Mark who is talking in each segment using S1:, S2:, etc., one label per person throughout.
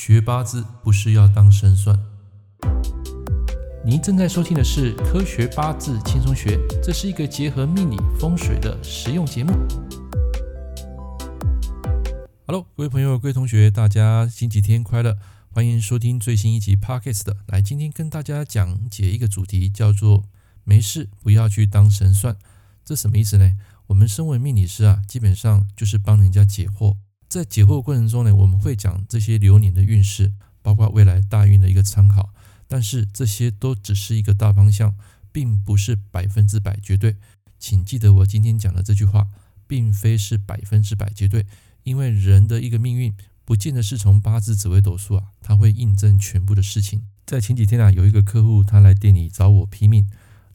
S1: 学八字不是要当神算。您正在收听的是《科学八字轻松学》，这是一个结合命理风水的实用节目。Hello，各位朋友、各位同学，大家星期天快乐！欢迎收听最新一集 Podcast 的。来，今天跟大家讲解一个主题，叫做“没事不要去当神算”。这什么意思呢？我们身为命理师啊，基本上就是帮人家解惑。在解惑过程中呢，我们会讲这些流年的运势，包括未来大运的一个参考。但是这些都只是一个大方向，并不是百分之百绝对。请记得我今天讲的这句话，并非是百分之百绝对，因为人的一个命运不见得是从八字、紫微斗数啊，它会印证全部的事情。在前几天啊，有一个客户他来店里找我批命。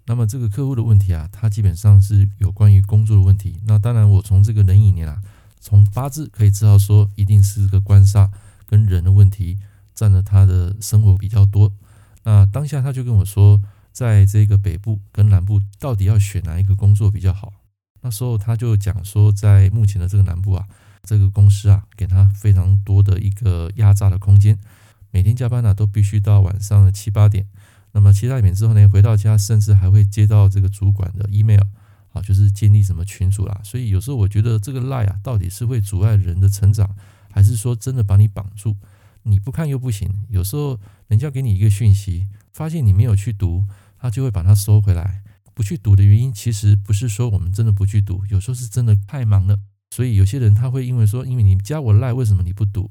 S1: 那么这个客户的问题啊，他基本上是有关于工作的问题。那当然，我从这个壬寅年啊，从八字可以知道说，一定是个官杀跟人的问题占了他的生活比较多。那当下他就跟我说，在这个北部跟南部到底要选哪一个工作比较好？那时候他就讲说，在目前的这个南部啊，这个公司啊，给他非常多的一个压榨的空间，每天加班呢、都必须到晚上的七八点。那么其他一点之后呢，回到家甚至还会接到这个主管的 email 啊，就是建立什么群组啦。所以有时候我觉得这个赖啊，到底是会阻碍人的成长，还是说真的把你绑住？你不看又不行。有时候人家给你一个讯息，发现你没有去读，他就会把它收回来。不去读的原因，其实不是说我们真的不去读，有时候是真的太忙了。所以有些人他会因为说，因为你加我赖，为什么你不读？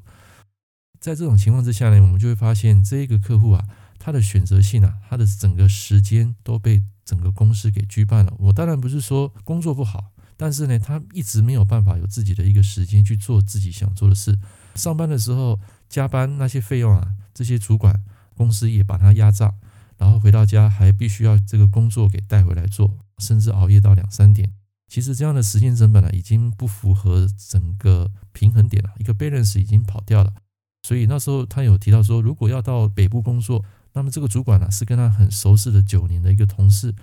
S1: 在这种情况之下呢，我们就会发现这个客户啊。他的选择性啊，他的整个时间都被整个公司给拘办了。我当然不是说工作不好，但是呢，他一直没有办法有自己的一个时间去做自己想做的事。上班的时候加班那些费用啊，这些主管公司也把他压榨，然后回到家还必须要这个工作给带回来做，甚至熬夜到两三点。其实这样的时间成本啊，已经不符合整个平衡点了，一个 balance 已经跑掉了。所以那时候他有提到说，如果要到北部工作。那么这个主管呢，是跟他很熟识的九年的一个同事，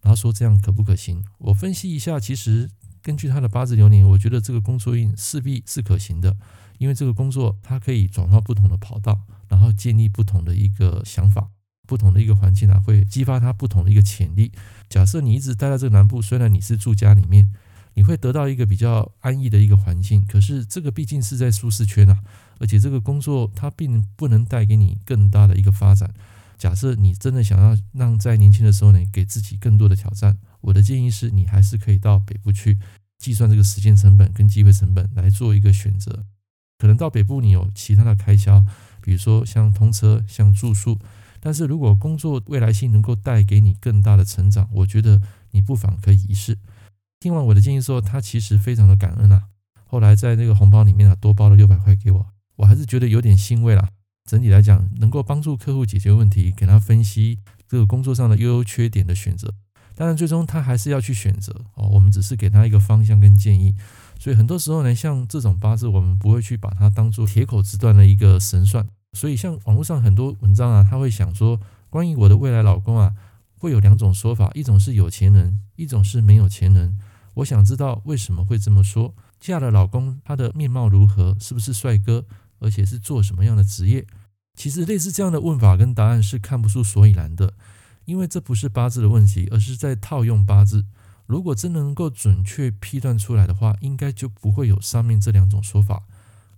S1: 然后说这样可不可行？我分析一下，其实根据他的八字流年，我觉得这个工作运势必是可行的，因为这个工作它可以转换不同的跑道，然后建立不同的一个想法，不同的一个环境啊，会激发他不同的一个潜力。假设你一直待在这个南部，虽然你是住家里面。你会得到一个比较安逸的一个环境，可是这个毕竟是在舒适圈啊，而且这个工作它并不能带给你更大的一个发展。假设你真的想要让在年轻的时候呢，给自己更多的挑战，我的建议是你还是可以到北部去计算这个时间成本跟机会成本来做一个选择。可能到北部你有其他的开销，比如说像通车、像住宿，但是如果工作未来性能够带给你更大的成长，我觉得你不妨可以一试。听完我的建议之后，他其实非常的感恩啊。后来在那个红包里面啊，多包了六百块给我，我还是觉得有点欣慰啦。整体来讲，能够帮助客户解决问题，给他分析这个工作上的优缺点的选择。当然，最终他还是要去选择哦。我们只是给他一个方向跟建议。所以很多时候呢，像这种八字，我们不会去把它当做铁口直断的一个神算。所以像网络上很多文章啊，他会想说，关于我的未来老公啊，会有两种说法，一种是有钱人，一种是没有钱人。我想知道为什么会这么说？嫁的老公他的面貌如何？是不是帅哥？而且是做什么样的职业？其实类似这样的问法跟答案是看不出所以然的，因为这不是八字的问题，而是在套用八字。如果真能够准确批断出来的话，应该就不会有上面这两种说法。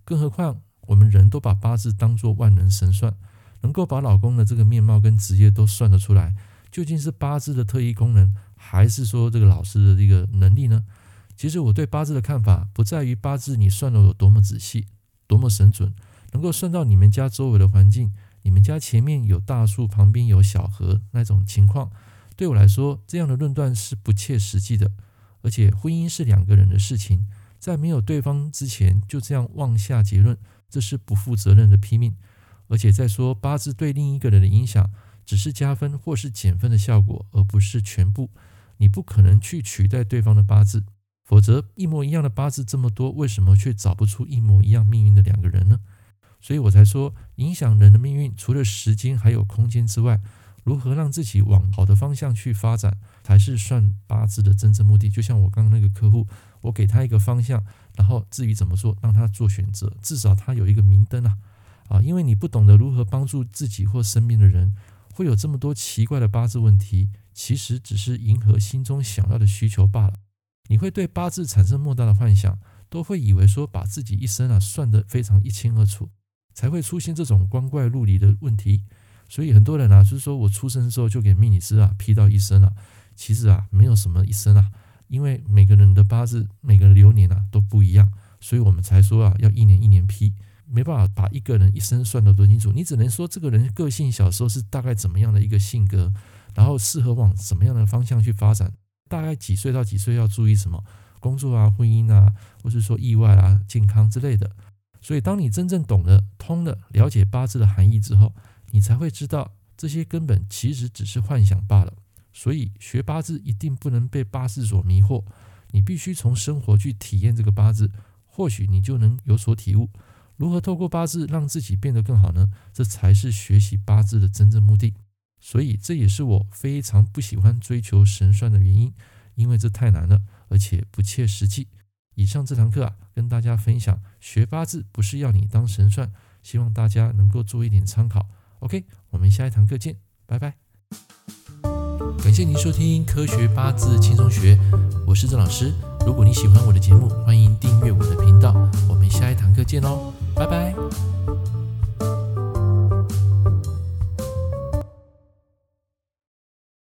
S1: 更何况我们人都把八字当作万能神算，能够把老公的这个面貌跟职业都算得出来，究竟是八字的特异功能？还是说这个老师的这个能力呢？其实我对八字的看法不在于八字你算的有多么仔细、多么神准，能够算到你们家周围的环境，你们家前面有大树，旁边有小河那种情况。对我来说，这样的论断是不切实际的。而且婚姻是两个人的事情，在没有对方之前就这样妄下结论，这是不负责任的拼命。而且再说八字对另一个人的影响，只是加分或是减分的效果，而不是全部。你不可能去取代对方的八字，否则一模一样的八字这么多，为什么却找不出一模一样命运的两个人呢？所以我才说，影响人的命运，除了时间还有空间之外，如何让自己往好的方向去发展，才是算八字的真正目的。就像我刚刚那个客户，我给他一个方向，然后至于怎么做，让他做选择，至少他有一个明灯啊。啊，因为你不懂得如何帮助自己或身边的人，会有这么多奇怪的八字问题，其实只是迎合心中想要的需求罢了。你会对八字产生莫大的幻想，都会以为说把自己一生啊算得非常一清二楚，才会出现这种光怪陆离的问题。所以很多人啊，就是说我出生之后就给命理师啊批到一生了，其实啊没有什么一生啊，因为每个人的八字、每个流年啊都不一样，所以我们才说啊要一年一年批，没办法把一个人一生算得多清楚。你只能说这个人个性小时候是大概怎么样的一个性格，然后适合往什么样的方向去发展。大概几岁到几岁要注意什么工作啊、婚姻啊，或是说意外啊、健康之类的。所以，当你真正懂得、通了、了解八字的含义之后，你才会知道这些根本其实只是幻想罢了。所以，学八字一定不能被八字所迷惑，你必须从生活去体验这个八字，或许你就能有所体悟。如何透过八字让自己变得更好呢？这才是学习八字的真正目的。所以这也是我非常不喜欢追求神算的原因，因为这太难了，而且不切实际。以上这堂课啊，跟大家分享，学八字不是要你当神算，希望大家能够做一点参考。OK，我们下一堂课见，拜拜。感谢您收听科学八字轻松学，我是郑老师。如果你喜欢我的节目，欢迎订阅我的频道。我们下一堂课见喽，拜拜。